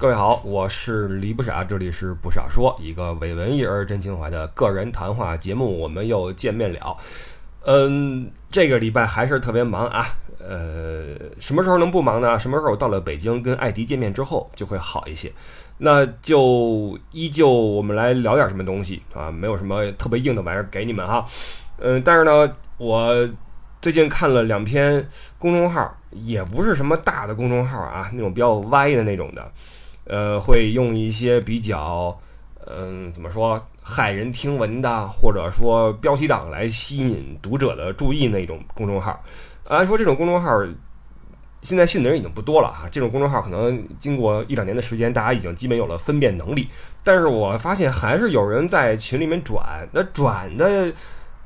各位好，我是李不傻，这里是不傻说，一个伪文艺而真情怀的个人谈话节目，我们又见面了。嗯，这个礼拜还是特别忙啊。呃，什么时候能不忙呢？什么时候到了北京跟艾迪见面之后就会好一些。那就依旧我们来聊点什么东西啊，没有什么特别硬的玩意儿给你们哈。嗯，但是呢，我最近看了两篇公众号，也不是什么大的公众号啊，那种比较歪的那种的，呃，会用一些比较嗯怎么说骇人听闻的，或者说标题党来吸引读者的注意那种公众号。按说这种公众号现在信的人已经不多了啊，这种公众号可能经过一两年的时间，大家已经基本有了分辨能力。但是我发现还是有人在群里面转，那转的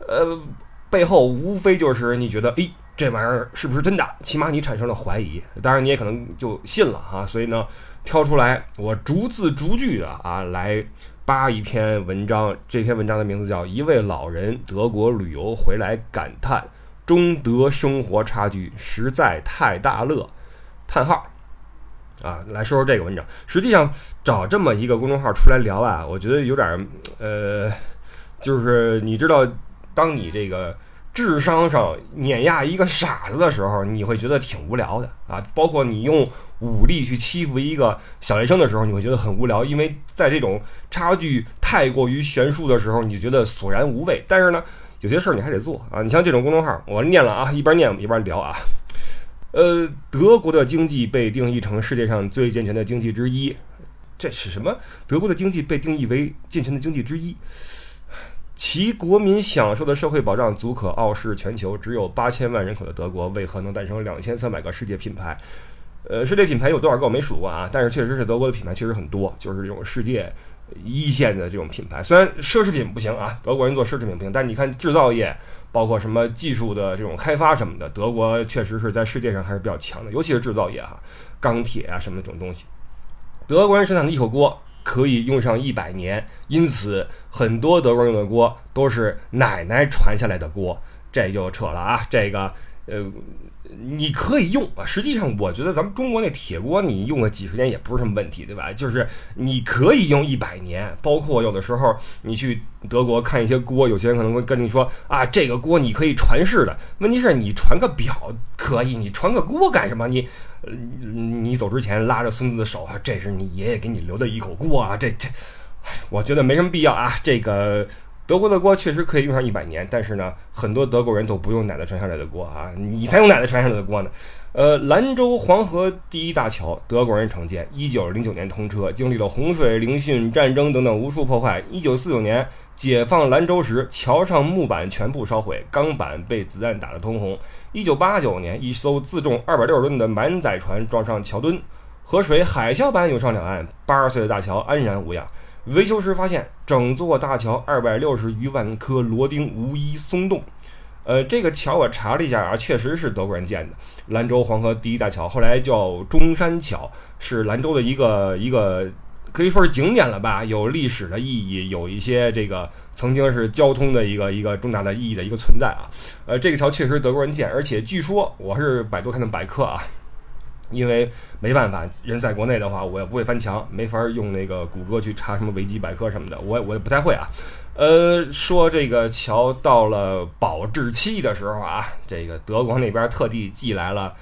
呃背后无非就是你觉得，诶，这玩意儿是不是真的？起码你产生了怀疑，当然你也可能就信了啊。所以呢，挑出来我逐字逐句的啊来扒一篇文章。这篇文章的名字叫《一位老人德国旅游回来感叹》。中德生活差距实在太大了，叹号啊！来说说这个文章。实际上找这么一个公众号出来聊啊，我觉得有点呃，就是你知道，当你这个智商上碾压一个傻子的时候，你会觉得挺无聊的啊。包括你用武力去欺负一个小学生的时候，你会觉得很无聊，因为在这种差距太过于悬殊的时候，你就觉得索然无味。但是呢。有些事儿你还得做啊！你像这种公众号，我念了啊，一边念一边聊啊。呃，德国的经济被定义成世界上最健全的经济之一，这是什么？德国的经济被定义为健全的经济之一，其国民享受的社会保障足可傲视全球。只有八千万人口的德国，为何能诞生两千三百个世界品牌？呃，世界品牌有多少个我没数过啊，但是确实是德国的品牌确实很多，就是这种世界。一线的这种品牌，虽然奢侈品不行啊，德国人做奢侈品不行，但你看制造业，包括什么技术的这种开发什么的，德国确实是在世界上还是比较强的，尤其是制造业哈，钢铁啊什么这种东西，德国人生产的一口锅可以用上一百年，因此很多德国用的锅都是奶奶传下来的锅，这就扯了啊，这个呃。你可以用啊，实际上我觉得咱们中国那铁锅你用个几十年也不是什么问题，对吧？就是你可以用一百年，包括有的时候你去德国看一些锅，有些人可能会跟你说啊，这个锅你可以传世的。问题是你传个表可以，你传个锅干什么？你你走之前拉着孙子的手，这是你爷爷给你留的一口锅啊，这这，我觉得没什么必要啊，这个。德国的锅确实可以用上一百年，但是呢，很多德国人都不用奶奶传下来的锅啊，你才用奶奶传下来的锅呢。呃，兰州黄河第一大桥，德国人承建，一九零九年通车，经历了洪水、凌汛、战争等等无数破坏。一九四九年解放兰州时，桥上木板全部烧毁，钢板被子弹打得通红。一九八九年，一艘自重二百六十吨的满载船撞上桥墩，河水海啸般涌上两岸，八十岁的大桥安然无恙。维修时发现，整座大桥二百六十余万颗螺钉无一松动。呃，这个桥我查了一下啊，确实是德国人建的。兰州黄河第一大桥，后来叫中山桥，是兰州的一个一个可以说是景点了吧，有历史的意义，有一些这个曾经是交通的一个一个重大的意义的一个存在啊。呃，这个桥确实德国人建，而且据说我是百度看的百科啊。因为没办法，人在国内的话，我也不会翻墙，没法用那个谷歌去查什么维基百科什么的，我我也不太会啊。呃，说这个桥到了保质期的时候啊，这个德国那边特地寄来了，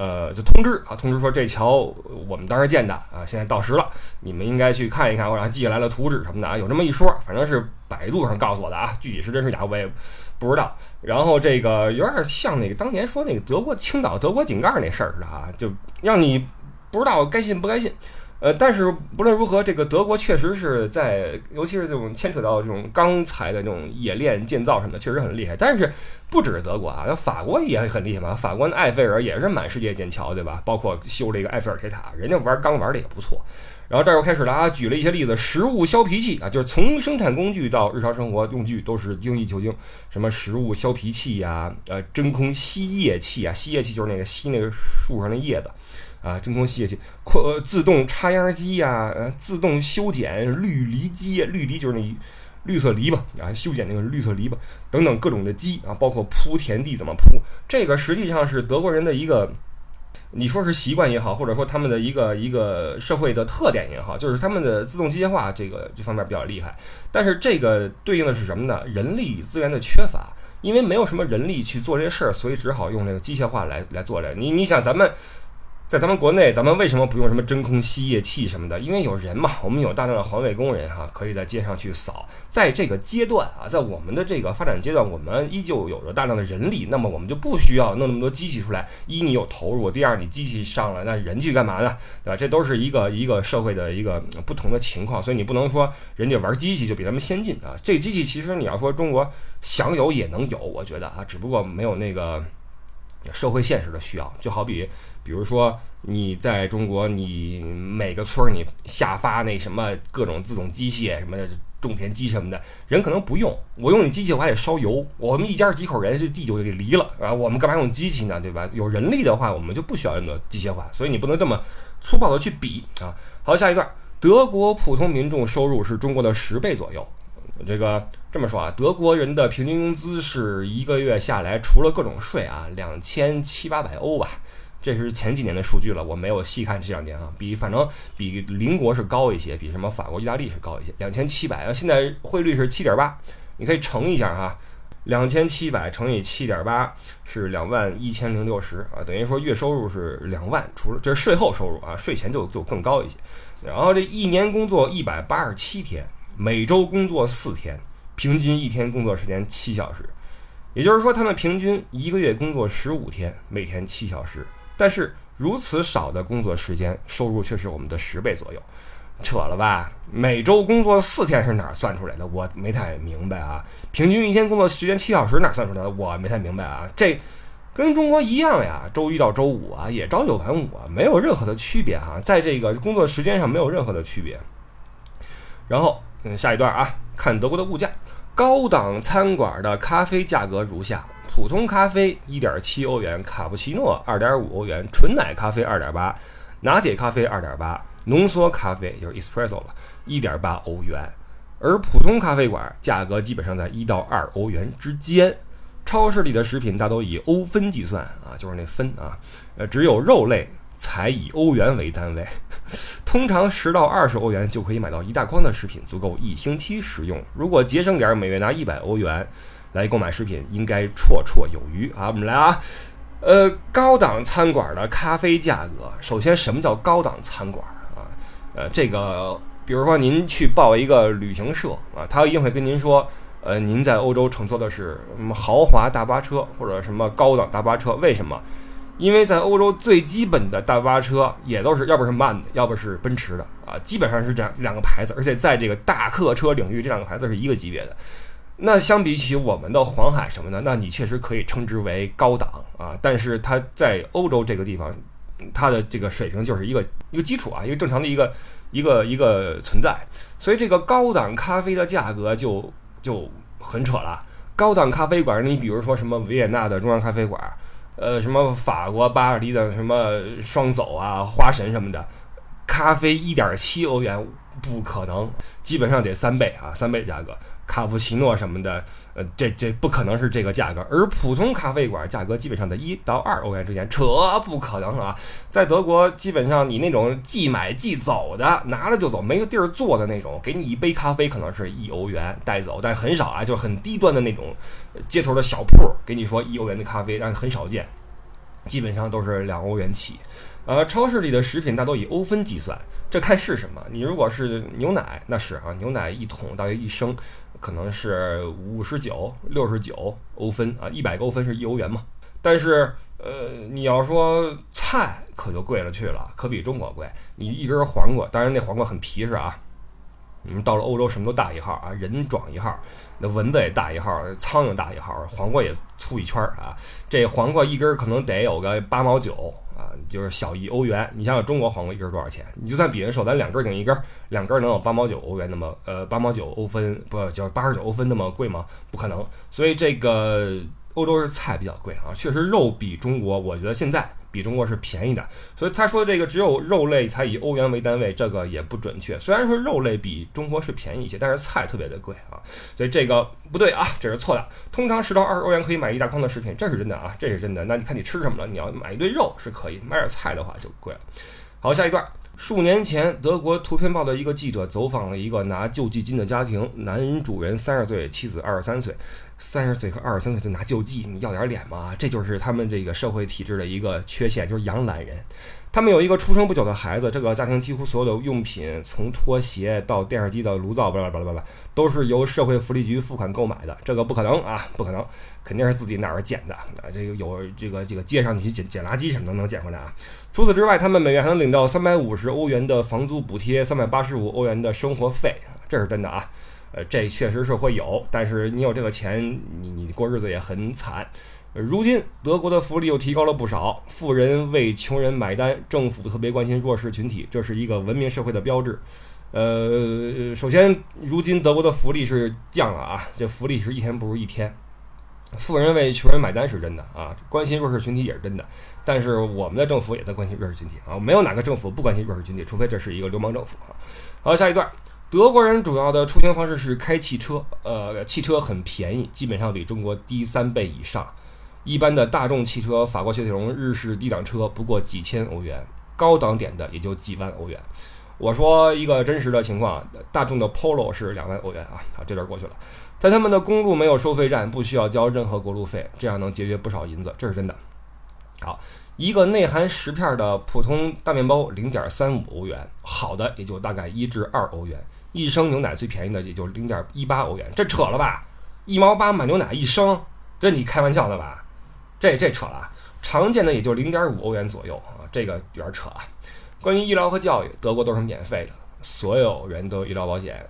呃，就通知啊，通知说这桥我们当时建的啊，现在到时了，你们应该去看一看，然后寄来了图纸什么的啊，有这么一说，反正是百度上告诉我的啊，具体是真是假我也。不知道，然后这个有点像那个当年说那个德国青岛德国井盖那事儿似的哈，就让你不知道该信不该信。呃，但是不论如何，这个德国确实是在，尤其是这种牵扯到这种钢材的这种冶炼建造什么的，确实很厉害。但是不只是德国啊，那法国也很厉害嘛，法国的埃菲尔也是满世界建桥，对吧？包括修了一个埃菲尔铁塔，人家玩钢玩的也不错。然后这儿又开始了啊，举了一些例子，食物削皮器啊，就是从生产工具到日常生活用具都是精益求精，什么食物削皮器呀，呃，真空吸液器啊，吸液器就是那个吸那个树上的叶子啊，真空吸液器，扩自动插秧机呀，呃，自动修剪绿篱机，绿篱就是那绿色篱笆啊，修剪那个绿色篱笆等等各种的机啊，包括铺田地怎么铺，这个实际上是德国人的一个。你说是习惯也好，或者说他们的一个一个社会的特点也好，就是他们的自动机械化这个这方面比较厉害。但是这个对应的是什么呢？人力资源的缺乏，因为没有什么人力去做这些事儿，所以只好用这个机械化来来做这。你你想咱们。在咱们国内，咱们为什么不用什么真空吸液器什么的？因为有人嘛，我们有大量的环卫工人哈，可以在街上去扫。在这个阶段啊，在我们的这个发展阶段，我们依旧有着大量的人力，那么我们就不需要弄那么多机器出来。一，你有投入；第二，你机器上了，那人去干嘛呢？对吧？这都是一个一个社会的一个不同的情况，所以你不能说人家玩机器就比咱们先进啊。这机器其实你要说中国想有也能有，我觉得啊，只不过没有那个社会现实的需要，就好比。比如说，你在中国，你每个村儿你下发那什么各种自动机械什么的种田机什么的，人可能不用。我用你机器，我还得烧油。我们一家几口人，这地就给离了啊！我们干嘛用机器呢？对吧？有人力的话，我们就不需要那么多机械化。所以你不能这么粗暴的去比啊。好，下一段，德国普通民众收入是中国的十倍左右。这个这么说啊，德国人的平均工资是一个月下来，除了各种税啊，两千七八百欧吧。这是前几年的数据了，我没有细看这两年啊，比反正比邻国是高一些，比什么法国、意大利是高一些，两千七百啊，现在汇率是七点八，你可以乘一下哈，两千七百乘以七点八是两万一千零六十啊，等于说月收入是两万，除了这是税后收入啊，税前就就更高一些。然后这一年工作一百八十七天，每周工作四天，平均一天工作时间七小时，也就是说他们平均一个月工作十五天，每天七小时。但是如此少的工作时间，收入却是我们的十倍左右，扯了吧？每周工作四天是哪算出来的？我没太明白啊。平均一天工作时间七小时哪算出来的？我没太明白啊。这跟中国一样呀，周一到周五啊，也朝九晚五啊，没有任何的区别哈，在这个工作时间上没有任何的区别。然后，嗯，下一段啊，看德国的物价，高档餐馆的咖啡价格如下。普通咖啡一点七欧元，卡布奇诺二点五欧元，纯奶咖啡二点八，拿铁咖啡二点八，浓缩咖啡就是 espresso 了，一点八欧元。而普通咖啡馆价格基本上在一到二欧元之间。超市里的食品大都以欧分计算啊，就是那分啊，呃，只有肉类才以欧元为单位。通常十到二十欧元就可以买到一大筐的食品，足够一星期食用。如果节省点，每月拿一百欧元。来购买食品应该绰绰有余啊！我们来啊，呃，高档餐馆的咖啡价格，首先什么叫高档餐馆啊？呃，这个比如说您去报一个旅行社啊，他一定会跟您说，呃，您在欧洲乘坐的是什么豪华大巴车或者什么高档大巴车？为什么？因为在欧洲最基本的大巴车也都是要不是曼的，要不是奔驰的啊，基本上是这样两个牌子，而且在这个大客车领域，这两个牌子是一个级别的。那相比起我们的黄海什么的，那你确实可以称之为高档啊。但是它在欧洲这个地方，它的这个水平就是一个一个基础啊，一个正常的一个一个一个存在。所以这个高档咖啡的价格就就很扯了。高档咖啡馆，你比如说什么维也纳的中央咖啡馆，呃，什么法国巴黎的什么双走啊、花神什么的，咖啡一点七欧元不可能，基本上得三倍啊，三倍价格。卡布奇诺什么的，呃，这这不可能是这个价格，而普通咖啡馆价格基本上在一到二欧元之间，扯不可能啊！在德国，基本上你那种即买即走的，拿了就走，没个地儿坐的那种，给你一杯咖啡可能是一欧元带走，但很少啊，就很低端的那种街头的小铺，给你说一欧元的咖啡，但很少见，基本上都是两欧元起。呃，超市里的食品大多以欧分计算，这看是什么。你如果是牛奶，那是啊，牛奶一桶大约一升。可能是五十九、六十九欧分啊，一百个欧分是一欧元嘛。但是，呃，你要说菜可就贵了去了，可比中国贵。你一根黄瓜，当然那黄瓜很皮实啊。你们到了欧洲，什么都大一号啊，人壮一号，那蚊子也大一号，苍蝇大一号，黄瓜也粗一圈儿啊。这黄瓜一根可能得有个八毛九。就是小一欧元。你想想，中国黄瓜一根多少钱？你就算比人少，咱两根顶一根，两根能有八毛九欧元那么，呃，八毛九欧分不，就是八十九欧分那么贵吗？不可能。所以这个欧洲是菜比较贵啊，确实肉比中国，我觉得现在比中国是便宜的。所以他说这个只有肉类才以欧元为单位，这个也不准确。虽然说肉类比中国是便宜一些，但是菜特别的贵啊，所以这个不对啊，这是错的。通常十到二十欧元可以买一大筐的食品，这是真的啊，这是真的。那你看你吃什么了？你要买一堆肉是可以，买点菜的话就贵了。好，下一段。数年前，德国《图片报》的一个记者走访了一个拿救济金的家庭，男主人三十岁，妻子二十三岁。三十岁和二十三岁就拿救济，你要点脸吗？这就是他们这个社会体制的一个缺陷，就是养懒人。他们有一个出生不久的孩子，这个家庭几乎所有的用品，从拖鞋到电视机到炉灶，巴拉巴拉巴拉，都是由社会福利局付款购买的。这个不可能啊，不可能，肯定是自己哪儿捡的啊。这个有这个这个街上你去捡捡垃圾什么的能捡回来啊。除此之外，他们每月还能领到三百五十欧元的房租补贴，三百八十五欧元的生活费，这是真的啊。呃，这确实是会有，但是你有这个钱，你你过日子也很惨。如今德国的福利又提高了不少，富人为穷人买单，政府特别关心弱势群体，这是一个文明社会的标志。呃，首先，如今德国的福利是降了啊，这福利是一天不如一天。富人为穷人买单是真的啊，关心弱势群体也是真的。但是我们的政府也在关心弱势群体啊，没有哪个政府不关心弱势群体，除非这是一个流氓政府啊。好，下一段。德国人主要的出行方式是开汽车，呃，汽车很便宜，基本上比中国低三倍以上。一般的大众汽车，法国雪铁龙、日式低档车不过几千欧元，高档点的也就几万欧元。我说一个真实的情况，大众的 Polo 是两万欧元啊。好，这段过去了，在他们的公路没有收费站，不需要交任何过路费，这样能节约不少银子，这是真的。好，一个内含十片的普通大面包，零点三五欧元，好的也就大概一至二欧元。一升牛奶最便宜的也就零点一八欧元，这扯了吧？一毛八买牛奶一升，这你开玩笑的吧？这这扯了啊，常见的也就零点五欧元左右啊，这个有点扯啊。关于医疗和教育，德国都是免费的，所有人都有医疗保险，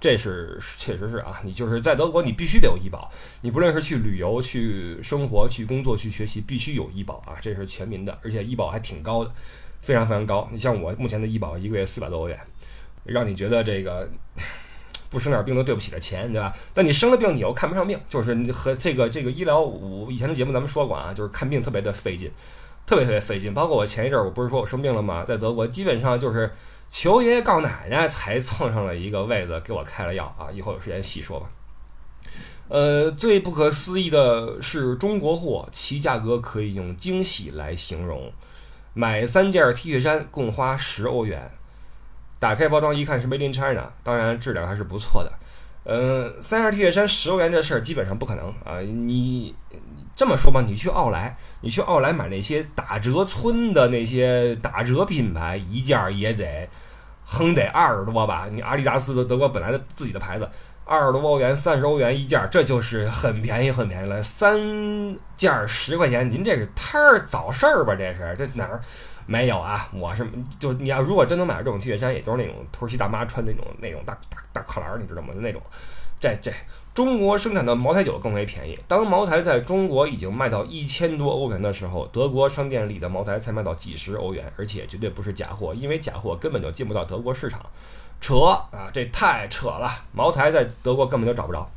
这是确实是啊。你就是在德国，你必须得有医保，你不论是去旅游、去生活、去工作、去学习，必须有医保啊，这是全民的，而且医保还挺高的，非常非常高。你像我目前的医保，一个月四百多欧元。让你觉得这个不生点病都对不起这钱，对吧？但你生了病，你又看不上病，就是和这个这个医疗，我以前的节目咱们说过啊，就是看病特别的费劲，特别特别费劲。包括我前一阵儿，我不是说我生病了吗？在德国基本上就是求爷爷告奶奶才蹭上了一个位子，给我开了药啊。以后有时间细说吧。呃，最不可思议的是中国货，其价格可以用惊喜来形容。买三件 T 恤衫共花十欧元。打开包装一看是 Made in China，当然质量还是不错的。嗯，三件 T 恤衫十欧元这事儿基本上不可能啊！你这么说吧，你去奥莱，你去奥莱买那些打折村的那些打折品牌，一件也得哼得二十多吧？你阿迪达斯的德国本来的自己的牌子，二十多欧元、三十欧元一件，这就是很便宜很便宜了。三件十块钱，您这是摊儿早事儿吧？这是这哪儿？没有啊，我是就你要如果真能买到这种 T 恤衫，也都是那种土耳其大妈穿那种那种大大大跨栏，你知道吗？就那种，这这中国生产的茅台酒更为便宜。当茅台在中国已经卖到一千多欧元的时候，德国商店里的茅台才卖到几十欧元，而且绝对不是假货，因为假货根本就进不到德国市场。扯啊，这太扯了！茅台在德国根本就找不着，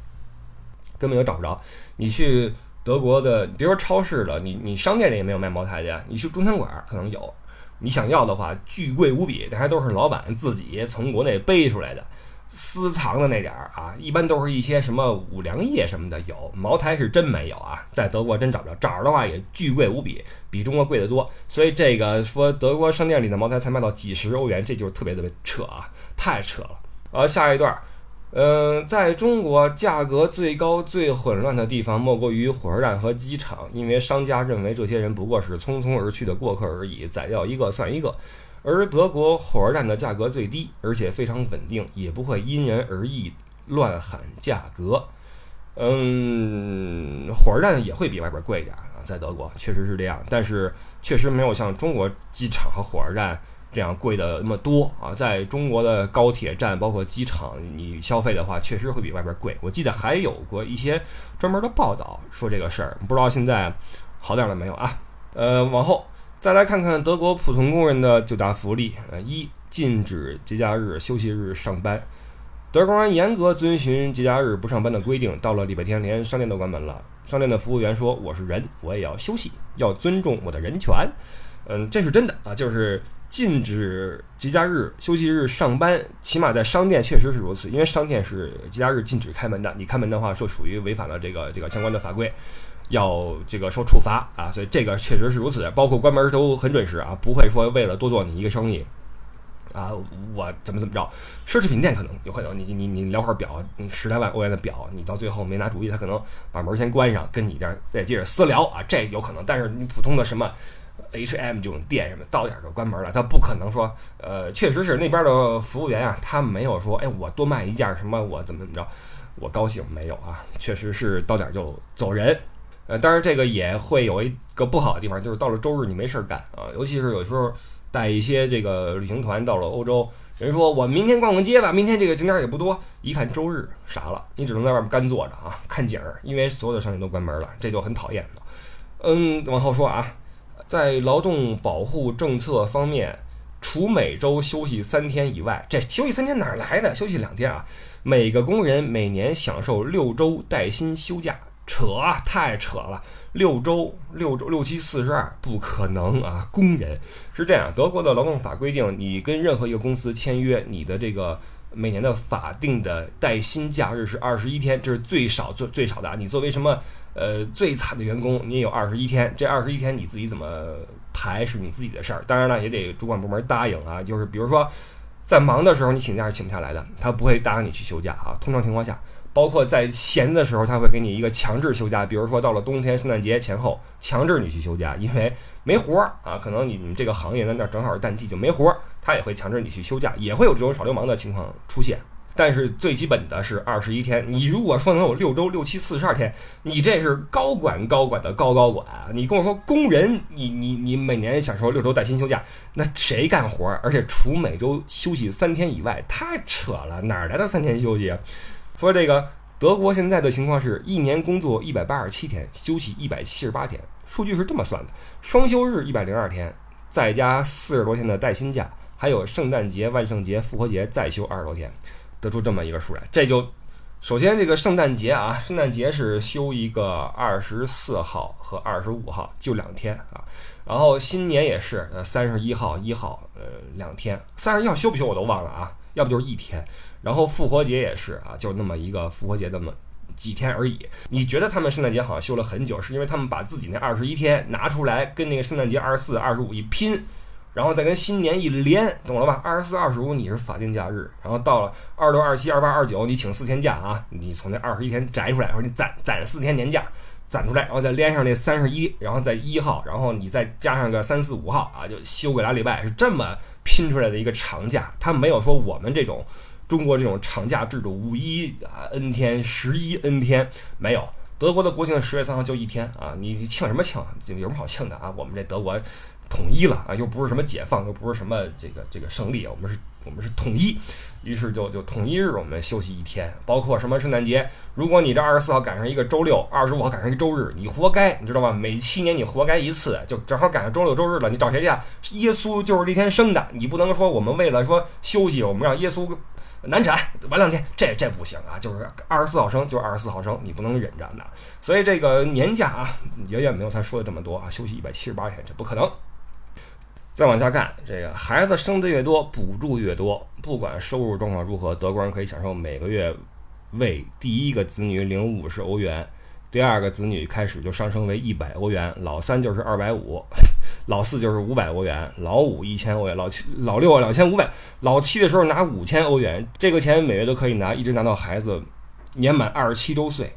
根本就找不着。你去德国的，别说超市了，你你商店里也没有卖茅台的，你去中餐馆可能有。你想要的话，巨贵无比，这还都是老板自己从国内背出来的，私藏的那点儿啊，一般都是一些什么五粮液什么的有，茅台是真没有啊，在德国真找不着，找着的话也巨贵无比，比中国贵得多，所以这个说德国商店里的茅台才卖到几十欧元，这就是特别特别扯啊，太扯了。呃，下一段。嗯，在中国，价格最高、最混乱的地方莫过于火车站和机场，因为商家认为这些人不过是匆匆而去的过客而已，宰掉一个算一个。而德国火车站的价格最低，而且非常稳定，也不会因人而异乱喊价格。嗯，火车站也会比外边贵一点啊，在德国确实是这样，但是确实没有像中国机场和火车站。这样贵的那么多啊，在中国的高铁站包括机场，你消费的话，确实会比外边贵。我记得还有过一些专门的报道说这个事儿，不知道现在好点了没有啊？呃，往后再来看看德国普通工人的九大福利：呃，一禁止节假日、休息日上班；德国人严格遵循节假日不上班的规定，到了礼拜天连商店都关门了。商店的服务员说：“我是人，我也要休息，要尊重我的人权。”嗯，这是真的啊，就是禁止节假日、休息日上班，起码在商店确实是如此，因为商店是节假日禁止开门的，你开门的话，就属于违反了这个这个相关的法规，要这个受处罚啊，所以这个确实是如此。包括关门都很准时啊，不会说为了多做你一个生意。啊，我怎么怎么着？奢侈品店可能有可能，你你你聊会儿表，你十来万欧元的表，你到最后没拿主意，他可能把门先关上，跟你这儿再接着私聊啊，这有可能。但是你普通的什么 H&M 这种店什么，到点就关门了，他不可能说，呃，确实是那边的服务员啊，他没有说，哎，我多卖一件什么，我怎么怎么着，我高兴没有啊？确实是到点就走人。呃，当然这个也会有一个不好的地方，就是到了周日你没事儿干啊，尤其是有时候。带一些这个旅行团到了欧洲，人说我明天逛逛街吧，明天这个景点也不多，一看周日傻了，你只能在外面干坐着啊，看景儿，因为所有的商店都关门了，这就很讨厌的。嗯，往后说啊，在劳动保护政策方面，除每周休息三天以外，这休息三天哪来的？休息两天啊，每个工人每年享受六周带薪休假，扯，太扯了。六周六周六七四十二不可能啊！工人是这样，德国的劳动法规定，你跟任何一个公司签约，你的这个每年的法定的带薪假日是二十一天，这是最少最最少的啊！你作为什么呃最惨的员工，你有二十一天，这二十一天你自己怎么排是你自己的事儿，当然了，也得主管部门答应啊。就是比如说在忙的时候，你请假是请不下来的，他不会答应你去休假啊。通常情况下。包括在闲的时候，他会给你一个强制休假，比如说到了冬天、圣诞节前后，强制你去休假，因为没活儿啊，可能你们这个行业在那正好是淡季就没活儿，他也会强制你去休假，也会有这种耍流氓的情况出现。但是最基本的是二十一天，你如果说能有六周六七四十二天，你这是高管高管的高高管，你跟我说工人，你你你每年享受六周带薪休假，那谁干活？而且除每周休息三天以外，太扯了，哪来的三天休息？说这个德国现在的情况是一年工作一百八十七天，休息一百七十八天，数据是这么算的：双休日一百零二天，再加四十多天的带薪假，还有圣诞节、万圣节、复活节再休二十多天，得出这么一个数来。这就首先这个圣诞节啊，圣诞节是休一个二十四号和二十五号，就两天啊。然后新年也是呃三十一号、一号呃两天，三十一号休不休我都忘了啊，要不就是一天。然后复活节也是啊，就那么一个复活节那么几天而已。你觉得他们圣诞节好像休了很久，是因为他们把自己那二十一天拿出来跟那个圣诞节二十四、二十五一拼，然后再跟新年一连，懂了吧？二十四、二十五你是法定假日，然后到了二六、二七、二八、二九，你请四天假啊，你从那二十一天摘出来，或者你攒攒四天年假攒出来，然后再连上那三十一，然后在一号，然后你再加上个三四五号啊，就休个俩礼拜，是这么拼出来的一个长假。他没有说我们这种。中国这种长假制度，五一啊 n 天，十一 n 天没有。德国的国庆十月三号就一天啊，你庆什么庆？有什么好庆的啊？我们这德国统一了啊，又不是什么解放，又不是什么这个这个胜利啊，我们是我们是统一，于是就就统一日我们休息一天，包括什么圣诞节，如果你这二十四号赶上一个周六，二十五号赶上一个周日，你活该，你知道吧？每七年你活该一次，就正好赶上周六周日了，你找谁去？耶稣就是这天生的，你不能说我们为了说休息，我们让耶稣。难产晚两天，这这不行啊！就是二十四号生就二十四号生，你不能忍着呢。所以这个年假啊，远远没有他说的这么多啊，休息一百七十八天，这不可能。再往下看，这个孩子生的越多，补助越多，不管收入状况如何，德国人可以享受每个月为第一个子女领五十欧元。第二个子女开始就上升为一百欧元，老三就是二百五，老四就是五百欧元，老五一千欧元，老七、老六两千五百，老七的时候拿五千欧元，这个钱每月都可以拿，一直拿到孩子年满二十七周岁。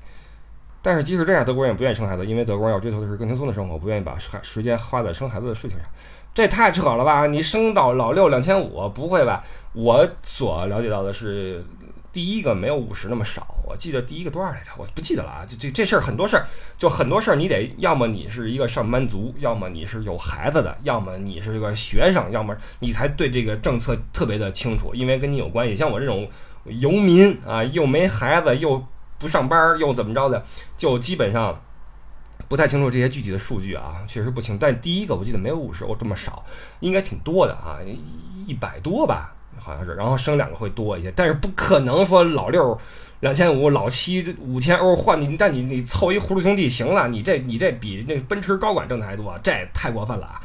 但是即使这样，德国人也不愿意生孩子，因为德国人要追求的是更轻松的生活，不愿意把时时间花在生孩子的事情上。这太扯了吧？你升到老六两千五，不会吧？我所了解到的是。第一个没有五十那么少，我记得第一个多少来着？我不记得了啊！这这这事儿很多事儿，就很多事儿，你得要么你是一个上班族，要么你是有孩子的，要么你是个学生，要么你才对这个政策特别的清楚，因为跟你有关系。像我这种游民啊，又没孩子，又不上班，又怎么着的，就基本上不太清楚这些具体的数据啊，确实不清。但第一个我记得没有五十欧这么少，应该挺多的啊，一百多吧。好像是，然后生两个会多一些，但是不可能说老六两千五，老七五千欧换你，但你你凑一葫芦兄弟行了，你这你这比那奔驰高管挣的还多，这太过分了啊！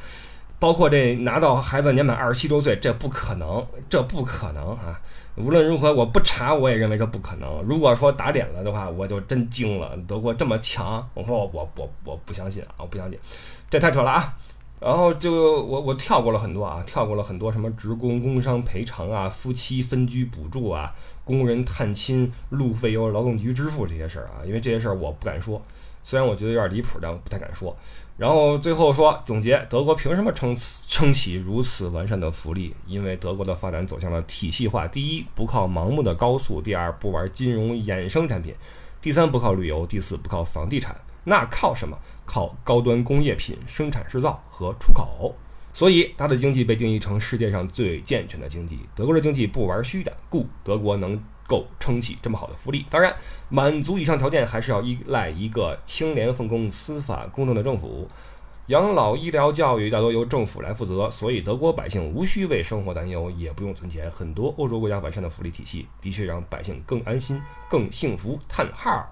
包括这拿到孩子年满二十七周岁，这不可能，这不可能啊！无论如何，我不查，我也认为这不可能。如果说打脸了的话，我就真惊了。德国这么强，我说我我我不相信啊，我不相信，这太扯了啊！然后就我我跳过了很多啊，跳过了很多什么职工工伤赔偿啊、夫妻分居补助啊、工人探亲路费由劳动局支付这些事儿啊，因为这些事儿我不敢说，虽然我觉得有点离谱，但我不太敢说。然后最后说总结，德国凭什么撑撑起如此完善的福利？因为德国的发展走向了体系化。第一，不靠盲目的高速；第二，不玩金融衍生产品；第三，不靠旅游；第四，不靠房地产。那靠什么？靠高端工业品生产制造和出口。所以，它的经济被定义成世界上最健全的经济。德国的经济不玩虚的，故德国能够撑起这么好的福利。当然。满足以上条件，还是要依赖一个清廉奉公、司法公正的政府。养老、医疗、教育大多由政府来负责，所以德国百姓无需为生活担忧，也不用存钱。很多欧洲国家完善的福利体系，的确让百姓更安心、更幸福。叹号。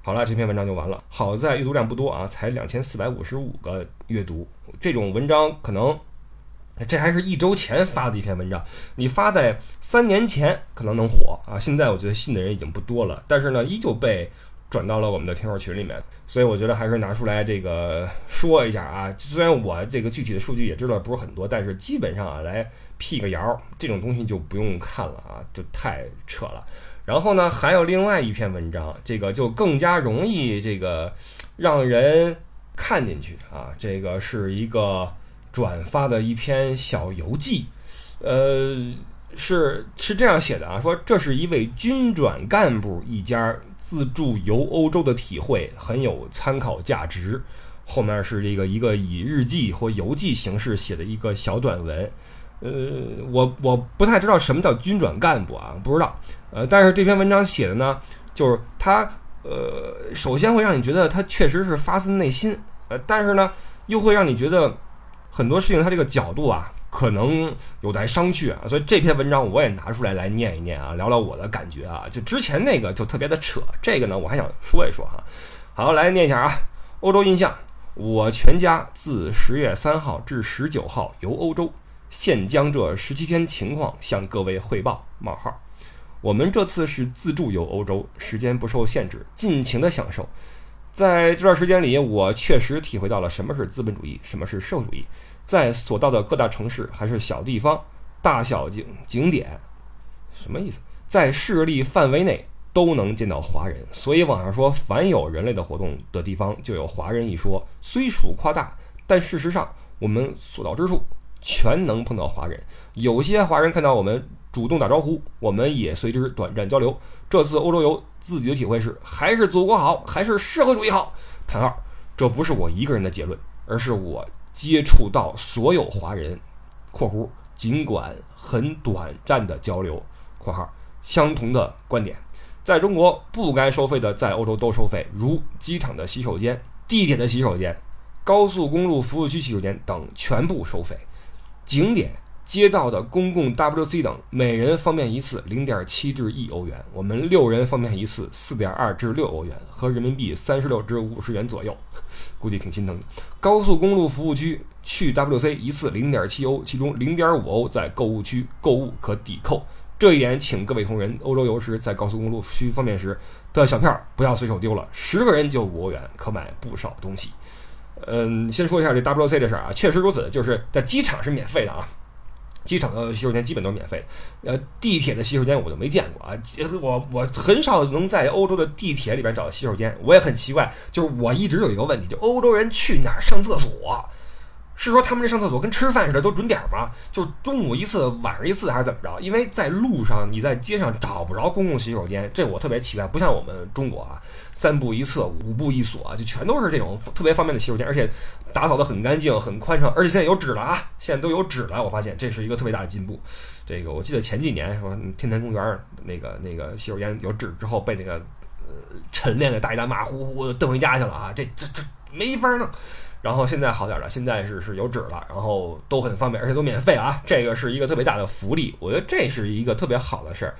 好了，这篇文章就完了。好在阅读量不多啊，才两千四百五十五个阅读。这种文章可能。这还是一周前发的一篇文章，你发在三年前可能能火啊！现在我觉得信的人已经不多了，但是呢，依旧被转到了我们的听友群里面，所以我觉得还是拿出来这个说一下啊。虽然我这个具体的数据也知道不是很多，但是基本上啊，来辟个谣，这种东西就不用看了啊，就太扯了。然后呢，还有另外一篇文章，这个就更加容易这个让人看进去啊，这个是一个。转发的一篇小游记，呃，是是这样写的啊，说这是一位军转干部一家自助游欧洲的体会，很有参考价值。后面是这个一个以日记或游记形式写的一个小短文，呃，我我不太知道什么叫军转干部啊，不知道，呃，但是这篇文章写的呢，就是他，呃，首先会让你觉得他确实是发自内心，呃，但是呢，又会让你觉得。很多事情，它这个角度啊，可能有待商榷啊，所以这篇文章我也拿出来来念一念啊，聊聊我的感觉啊。就之前那个就特别的扯，这个呢我还想说一说哈。好，来念一下啊。欧洲印象，我全家自十月三号至十九号游欧洲，现将这十七天情况向各位汇报。冒号，我们这次是自助游欧洲，时间不受限制，尽情的享受。在这段时间里，我确实体会到了什么是资本主义，什么是社会主义。在所到的各大城市还是小地方、大小景景点，什么意思？在势力范围内都能见到华人。所以网上说，凡有人类的活动的地方就有华人一说，虽属夸大，但事实上我们所到之处全能碰到华人。有些华人看到我们主动打招呼，我们也随之短暂交流。这次欧洲游自己的体会是，还是祖国好，还是社会主义好？叹号，这不是我一个人的结论，而是我接触到所有华人（括弧尽管很短暂的交流）（括号相同的观点）。在中国不该收费的，在欧洲都收费，如机场的洗手间、地铁的洗手间、高速公路服务区洗手间等全部收费。景点。街道的公共 WC 等，每人方便一次零点七至一欧元，我们六人方便一次四点二至六欧元，合人民币三十六至五十元左右，估计挺心疼的。高速公路服务区去 WC 一次零点七欧，其中零点五欧在购物区购物可抵扣。这一点，请各位同仁欧洲游时在高速公路区方便时的小票不要随手丢了，十个人就五欧元，可买不少东西。嗯，先说一下这 WC 的事儿啊，确实如此，就是在机场是免费的啊。机场的洗手间基本都是免费的，呃，地铁的洗手间我就没见过啊，我我很少能在欧洲的地铁里边找到洗手间，我也很奇怪，就是我一直有一个问题，就欧洲人去哪儿上厕所？是说他们这上厕所跟吃饭似的都准点吗？就中午一次，晚上一次，还是怎么着？因为在路上你在街上找不着公共洗手间，这我特别奇怪，不像我们中国啊，三步一厕，五步一锁，就全都是这种特别方便的洗手间，而且打扫的很干净、很宽敞，而且现在有纸了啊，现在都有纸了，我发现这是一个特别大的进步。这个我记得前几年说天坛公园那个那个洗手间有纸之后，被那个呃晨练的大爷大妈呼呼的蹬回家去了啊，这这这没法弄。然后现在好点了，现在是是有纸了，然后都很方便，而且都免费啊，这个是一个特别大的福利，我觉得这是一个特别好的事儿，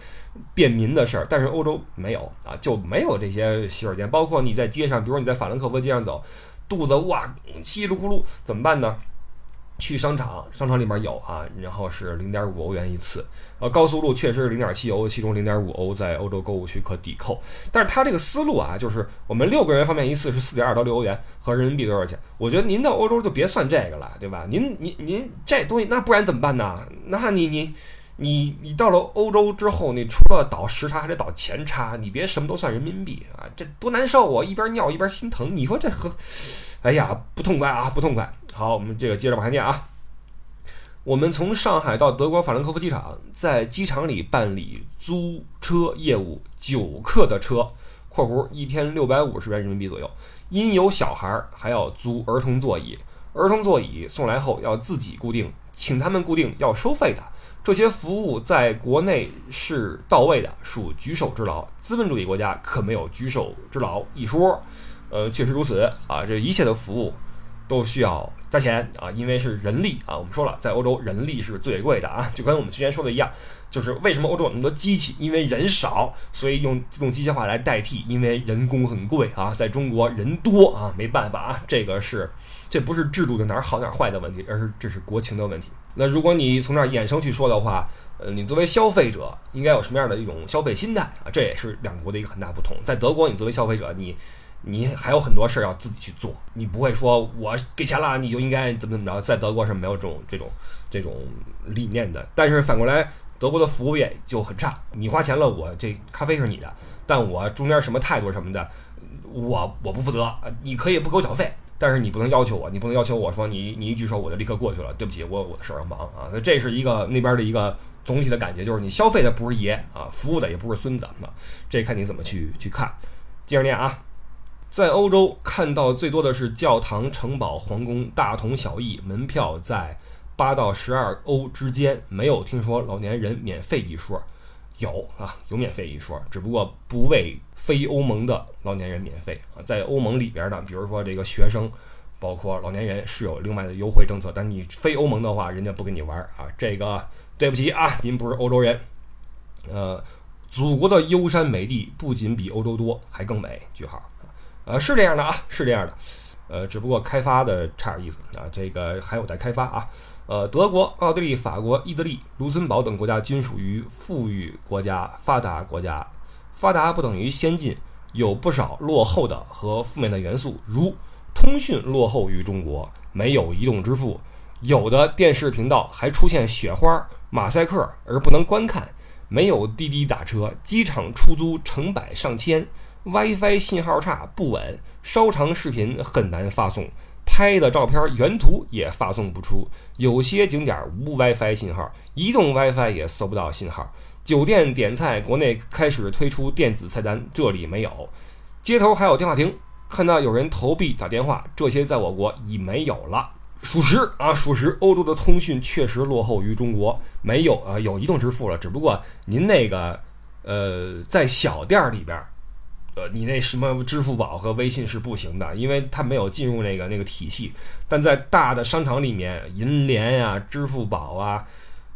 便民的事儿。但是欧洲没有啊，就没有这些洗手间，包括你在街上，比如你在法兰克福街上走，肚子哇稀里呼噜怎么办呢？去商场，商场里面有啊，然后是零点五欧元一次。呃，高速路确实是零点七欧，其中零点五欧在欧洲购物区可抵扣。但是他这个思路啊，就是我们六个人方便一次是四点二到六欧元，合人民币多少钱？我觉得您到欧洲就别算这个了，对吧？您您您这东西，那不然怎么办呢？那你你你你到了欧洲之后，你除了倒时差还得倒钱差，你别什么都算人民币啊，这多难受啊！一边尿一边心疼，你说这和，哎呀，不痛快啊，不痛快。好，我们这个接着往下念啊。我们从上海到德国法兰克福机场，在机场里办理租车业务，九客的车（括弧一天六百五十元人民币左右）。因有小孩，还要租儿童座椅。儿童座椅送来后要自己固定，请他们固定要收费的。这些服务在国内是到位的，属举手之劳。资本主义国家可没有举手之劳一说。呃，确实如此啊，这一切的服务。都需要加钱啊，因为是人力啊。我们说了，在欧洲人力是最贵的啊，就跟我们之前说的一样，就是为什么欧洲有那么多机器？因为人少，所以用自动机械化来代替，因为人工很贵啊。在中国人多啊，没办法啊，这个是这不是制度的哪儿好哪儿坏的问题，而是这是国情的问题。那如果你从那儿衍生去说的话，呃，你作为消费者应该有什么样的一种消费心态啊？这也是两国的一个很大不同。在德国，你作为消费者，你。你还有很多事儿要自己去做，你不会说我给钱了你就应该怎么怎么着，在德国是没有这种这种这种理念的。但是反过来，德国的服务业就很差，你花钱了，我这咖啡是你的，但我中间什么态度什么的，我我不负责。你可以不给我缴费，但是你不能要求我，你不能要求我说你你一举手我就立刻过去了，对不起，我我的事儿要忙啊。那这是一个那边的一个总体的感觉，就是你消费的不是爷啊，服务的也不是孙子啊，这看你怎么去去看。接着念啊。在欧洲看到最多的是教堂、城堡、皇宫，大同小异，门票在八到十二欧之间，没有听说老年人免费一说。有啊，有免费一说，只不过不为非欧盟的老年人免费啊。在欧盟里边呢，比如说这个学生，包括老年人是有另外的优惠政策，但你非欧盟的话，人家不跟你玩啊。这个对不起啊，您不是欧洲人。呃，祖国的优山美地不仅比欧洲多，还更美。句号。呃，是这样的啊，是这样的，呃，只不过开发的差点意思啊，这个还有待开发啊。呃，德国、奥地利、法国、意大利、卢森堡等国家均属于富裕国家、发达国家。发达不等于先进，有不少落后的和负面的元素，如通讯落后于中国，没有移动支付，有的电视频道还出现雪花、马赛克而不能观看，没有滴滴打车，机场出租成百上千。WiFi 信号差不稳，稍长视频很难发送，拍的照片原图也发送不出。有些景点无 WiFi 信号，移动 WiFi 也搜不到信号。酒店点菜，国内开始推出电子菜单，这里没有。街头还有电话亭，看到有人投币打电话，这些在我国已没有了。属实啊，属实，欧洲的通讯确实落后于中国，没有啊，有移动支付了，只不过您那个呃，在小店里边。呃，你那什么支付宝和微信是不行的，因为它没有进入那个那个体系。但在大的商场里面，银联呀、支付宝啊、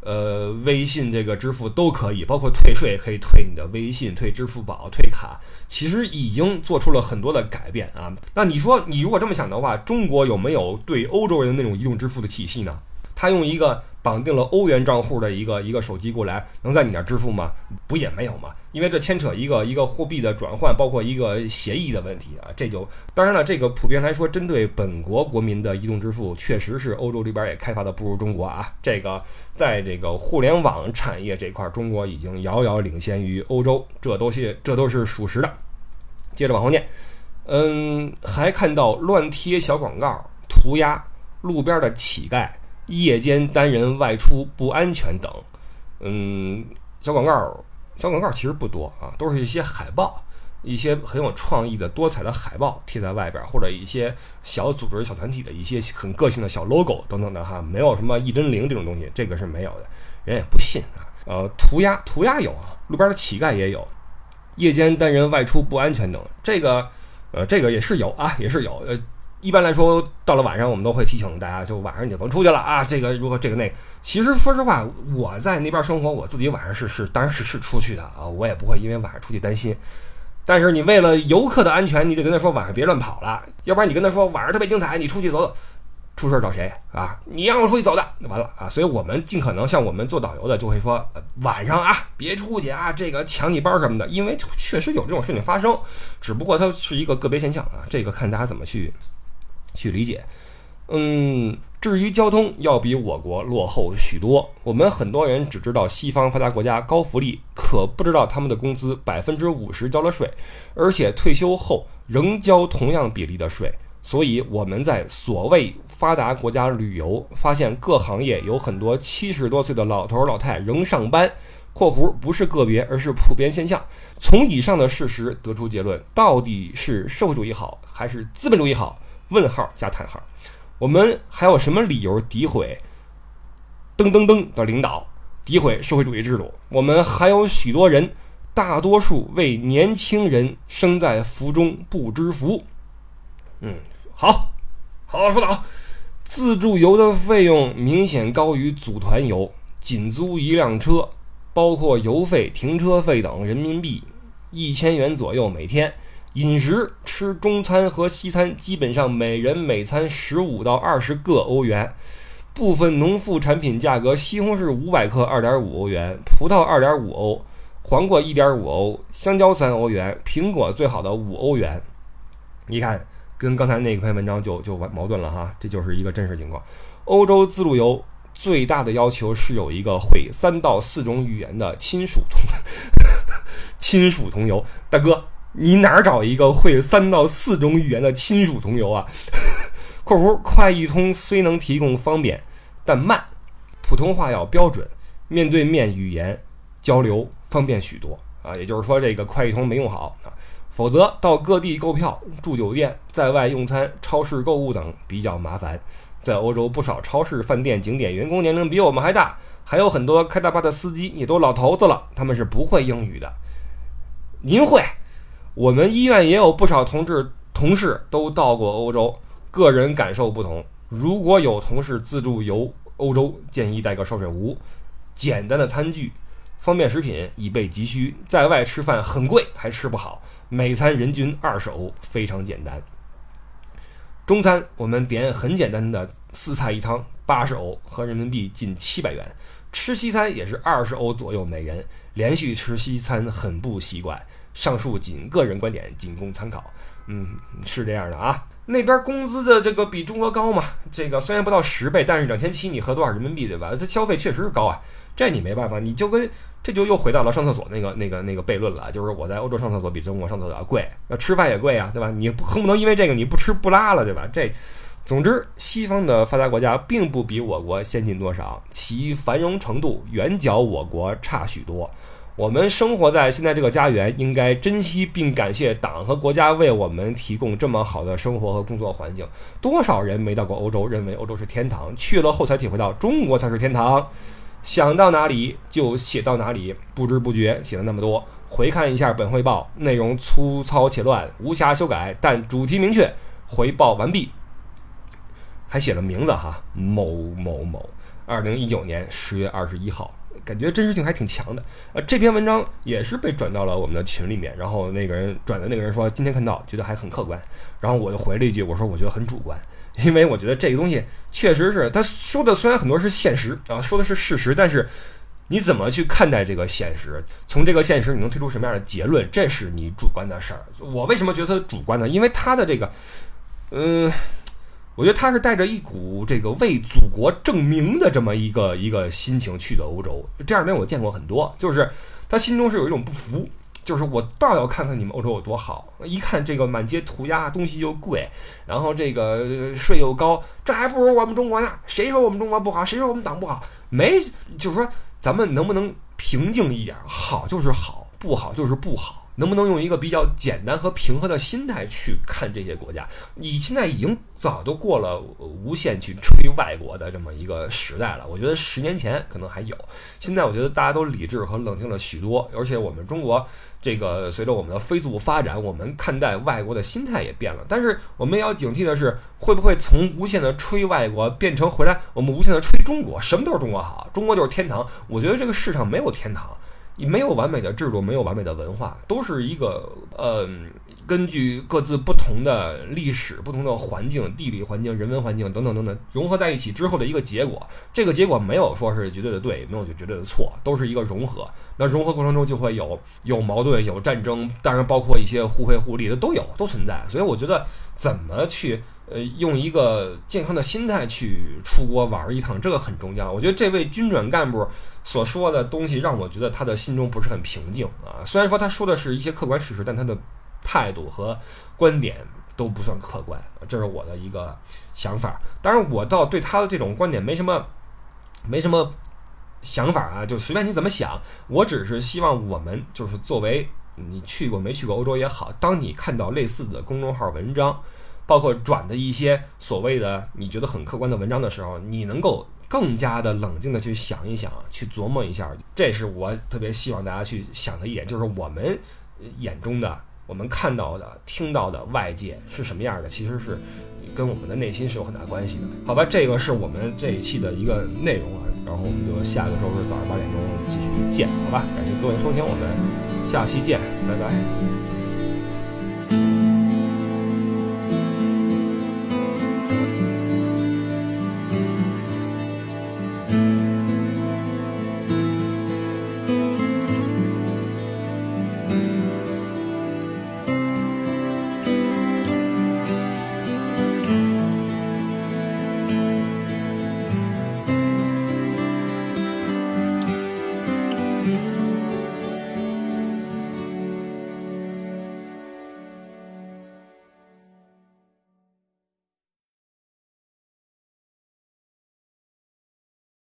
呃、微信这个支付都可以，包括退税可以退你的微信、退支付宝、退卡，其实已经做出了很多的改变啊。那你说，你如果这么想的话，中国有没有对欧洲人的那种移动支付的体系呢？他用一个绑定了欧元账户的一个一个手机过来，能在你那支付吗？不也没有吗？因为这牵扯一个一个货币的转换，包括一个协议的问题啊。这就当然了，这个普遍来说，针对本国国民的移动支付，确实是欧洲这边也开发的不如中国啊。这个在这个互联网产业这块，中国已经遥遥领先于欧洲，这都是这都是属实的。接着往后念，嗯，还看到乱贴小广告、涂鸦、路边的乞丐。夜间单人外出不安全等，嗯，小广告，小广告其实不多啊，都是一些海报，一些很有创意的、多彩的海报贴在外边，或者一些小组织、小团体的一些很个性的小 logo 等等的哈，没有什么一真灵这种东西，这个是没有的，人也不信啊。呃，涂鸦，涂鸦有啊，路边的乞丐也有，夜间单人外出不安全等，这个，呃，这个也是有啊，也是有，呃。一般来说，到了晚上，我们都会提醒大家，就晚上你就甭出去了啊。这个如果这个那，其实说实话，我在那边生活，我自己晚上是是，当然是是出去的啊，我也不会因为晚上出去担心。但是你为了游客的安全，你得跟他说晚上别乱跑了，要不然你跟他说晚上特别精彩，你出去走走，出事找谁啊？你让我出去走的，那完了啊！所以我们尽可能像我们做导游的就会说，晚上啊别出去啊，这个抢你包什么的，因为确实有这种事情发生，只不过它是一个个别现象啊，这个看大家怎么去去理解。嗯，至于交通，要比我国落后许多。我们很多人只知道西方发达国家高福利，可不知道他们的工资百分之五十交了税，而且退休后仍交同样比例的税。所以我们在所谓发达国家旅游，发现各行业有很多七十多岁的老头老太仍上班（括弧不是个别，而是普遍现象）。从以上的事实得出结论，到底是社会主义好还是资本主义好？问号加叹号。我们还有什么理由诋毁噔噔噔的领导，诋毁社会主义制度？我们还有许多人，大多数为年轻人生在福中不知福。嗯，好，好好说道，自助游的费用明显高于组团游，仅租一辆车，包括油费、停车费等，人民币一千元左右每天。饮食吃中餐和西餐，基本上每人每餐十五到二十个欧元。部分农副产品价格：西红柿五百克二点五欧元，葡萄二点五欧，黄瓜一点五欧，香蕉三欧元，苹果最好的五欧元。你看，跟刚才那篇文章就就完矛盾了哈，这就是一个真实情况。欧洲自助游最大的要求是有一个会三到四种语言的亲属同 亲属同游，大哥。你哪儿找一个会三到四种语言的亲属同游啊？（ 括弧快易通虽能提供方便，但慢，普通话要标准，面对面语言交流方便许多啊。也就是说，这个快易通没用好啊，否则到各地购票、住酒店、在外用餐、超市购物等比较麻烦。在欧洲，不少超市、饭店、景点员工年龄比我们还大，还有很多开大巴的司机也都老头子了，他们是不会英语的。您会？我们医院也有不少同志同事都到过欧洲，个人感受不同。如果有同事自助游欧洲，建议带个烧水壶、简单的餐具、方便食品以备急需。在外吃饭很贵，还吃不好，每餐人均二十欧，非常简单。中餐我们点很简单的四菜一汤，八十欧，合人民币近七百元。吃西餐也是二十欧左右每人，连续吃西餐很不习惯。上述仅个人观点，仅供参考。嗯，是这样的啊。那边工资的这个比中国高嘛？这个虽然不到十倍，但是两千七你合多少人民币对吧？这消费确实是高啊。这你没办法，你就跟这就又回到了上厕所那个那个那个悖论了。就是我在欧洲上厕所比中国上厕所要贵，那吃饭也贵啊，对吧？你不恨不能因为这个你不吃不拉了，对吧？这，总之，西方的发达国家并不比我国先进多少，其繁荣程度远较我国差许多。我们生活在现在这个家园，应该珍惜并感谢党和国家为我们提供这么好的生活和工作环境。多少人没到过欧洲，认为欧洲是天堂，去了后才体会到中国才是天堂。想到哪里就写到哪里，不知不觉写了那么多。回看一下本汇报，内容粗糙且乱，无暇修改，但主题明确。回报完毕，还写了名字哈，某某某，二零一九年十月二十一号。感觉真实性还挺强的，呃，这篇文章也是被转到了我们的群里面，然后那个人转的那个人说今天看到觉得还很客观，然后我就回了一句，我说我觉得很主观，因为我觉得这个东西确实是他说的，虽然很多是现实啊，说的是事实，但是你怎么去看待这个现实？从这个现实你能推出什么样的结论？这是你主观的事儿。我为什么觉得他主观呢？因为他的这个，嗯。我觉得他是带着一股这个为祖国证明的这么一个一个心情去的欧洲，这样的人我见过很多，就是他心中是有一种不服，就是我倒要看看你们欧洲有多好，一看这个满街涂鸦，东西又贵，然后这个税又高，这还不如我们中国呢。谁说我们中国不好？谁说我们党不好？没，就是说咱们能不能平静一点？好就是好，不好就是不好。能不能用一个比较简单和平和的心态去看这些国家？你现在已经早都过了无限去吹外国的这么一个时代了。我觉得十年前可能还有，现在我觉得大家都理智和冷静了许多。而且我们中国这个随着我们的飞速发展，我们看待外国的心态也变了。但是我们要警惕的是，会不会从无限的吹外国变成回来我们无限的吹中国？什么都是中国好，中国就是天堂。我觉得这个世上没有天堂。没有完美的制度，没有完美的文化，都是一个呃，根据各自不同的历史、不同的环境、地理环境、人文环境等等等等融合在一起之后的一个结果。这个结果没有说是绝对的对，也没有就绝对的错，都是一个融合。那融合过程中就会有有矛盾、有战争，当然包括一些互惠互利的都有，都存在。所以我觉得怎么去呃用一个健康的心态去出国玩一趟，这个很重要。我觉得这位军转干部。所说的东西让我觉得他的心中不是很平静啊。虽然说他说的是一些客观事实，但他的态度和观点都不算客观，这是我的一个想法。当然，我倒对他的这种观点没什么没什么想法啊，就随便你怎么想。我只是希望我们就是作为你去过没去过欧洲也好，当你看到类似的公众号文章，包括转的一些所谓的你觉得很客观的文章的时候，你能够。更加的冷静的去想一想，去琢磨一下，这是我特别希望大家去想的一点，就是我们眼中的、我们看到的、听到的外界是什么样的，其实是跟我们的内心是有很大关系的。好吧，这个是我们这一期的一个内容啊，然后我们就下个周日早上八点钟继续见，好吧？感谢各位收听，我们下期见，拜拜。